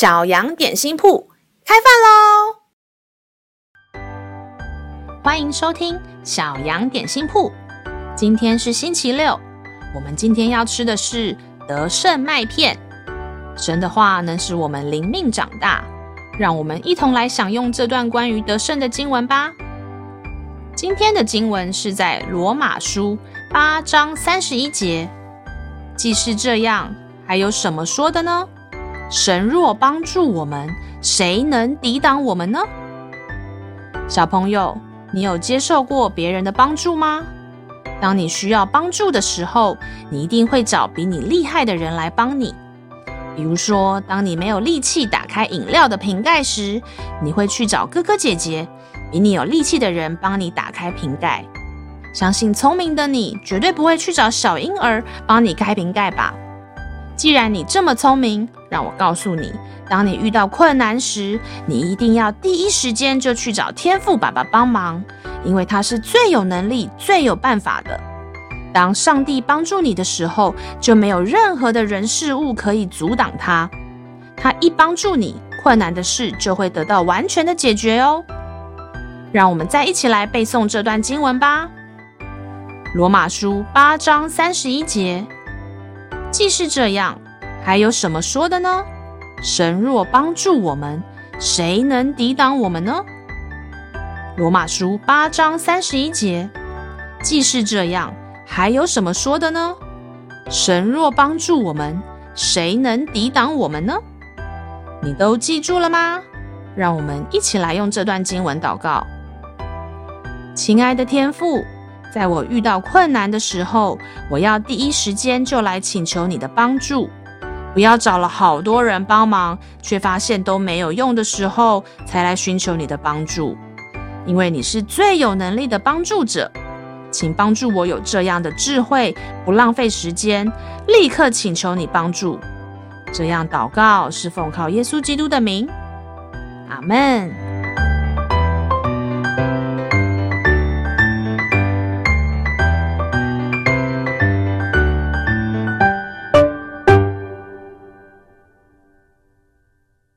小羊点心铺开饭喽！欢迎收听小羊点心铺。今天是星期六，我们今天要吃的是得胜麦片。神的话能使我们灵命长大，让我们一同来享用这段关于得胜的经文吧。今天的经文是在罗马书八章三十一节。既是这样，还有什么说的呢？神若帮助我们，谁能抵挡我们呢？小朋友，你有接受过别人的帮助吗？当你需要帮助的时候，你一定会找比你厉害的人来帮你。比如说，当你没有力气打开饮料的瓶盖时，你会去找哥哥姐姐，比你有力气的人帮你打开瓶盖。相信聪明的你，绝对不会去找小婴儿帮你开瓶盖吧？既然你这么聪明，让我告诉你，当你遇到困难时，你一定要第一时间就去找天赋爸爸帮忙，因为他是最有能力、最有办法的。当上帝帮助你的时候，就没有任何的人事物可以阻挡他。他一帮助你，困难的事就会得到完全的解决哦。让我们再一起来背诵这段经文吧。罗马书八章三十一节，既是这样，还有什么说的呢？神若帮助我们，谁能抵挡我们呢？罗马书八章三十一节，既是这样，还有什么说的呢？神若帮助我们，谁能抵挡我们呢？你都记住了吗？让我们一起来用这段经文祷告。亲爱的天父。在我遇到困难的时候，我要第一时间就来请求你的帮助，不要找了好多人帮忙，却发现都没有用的时候才来寻求你的帮助。因为你是最有能力的帮助者，请帮助我有这样的智慧，不浪费时间，立刻请求你帮助。这样祷告是奉靠耶稣基督的名，阿门。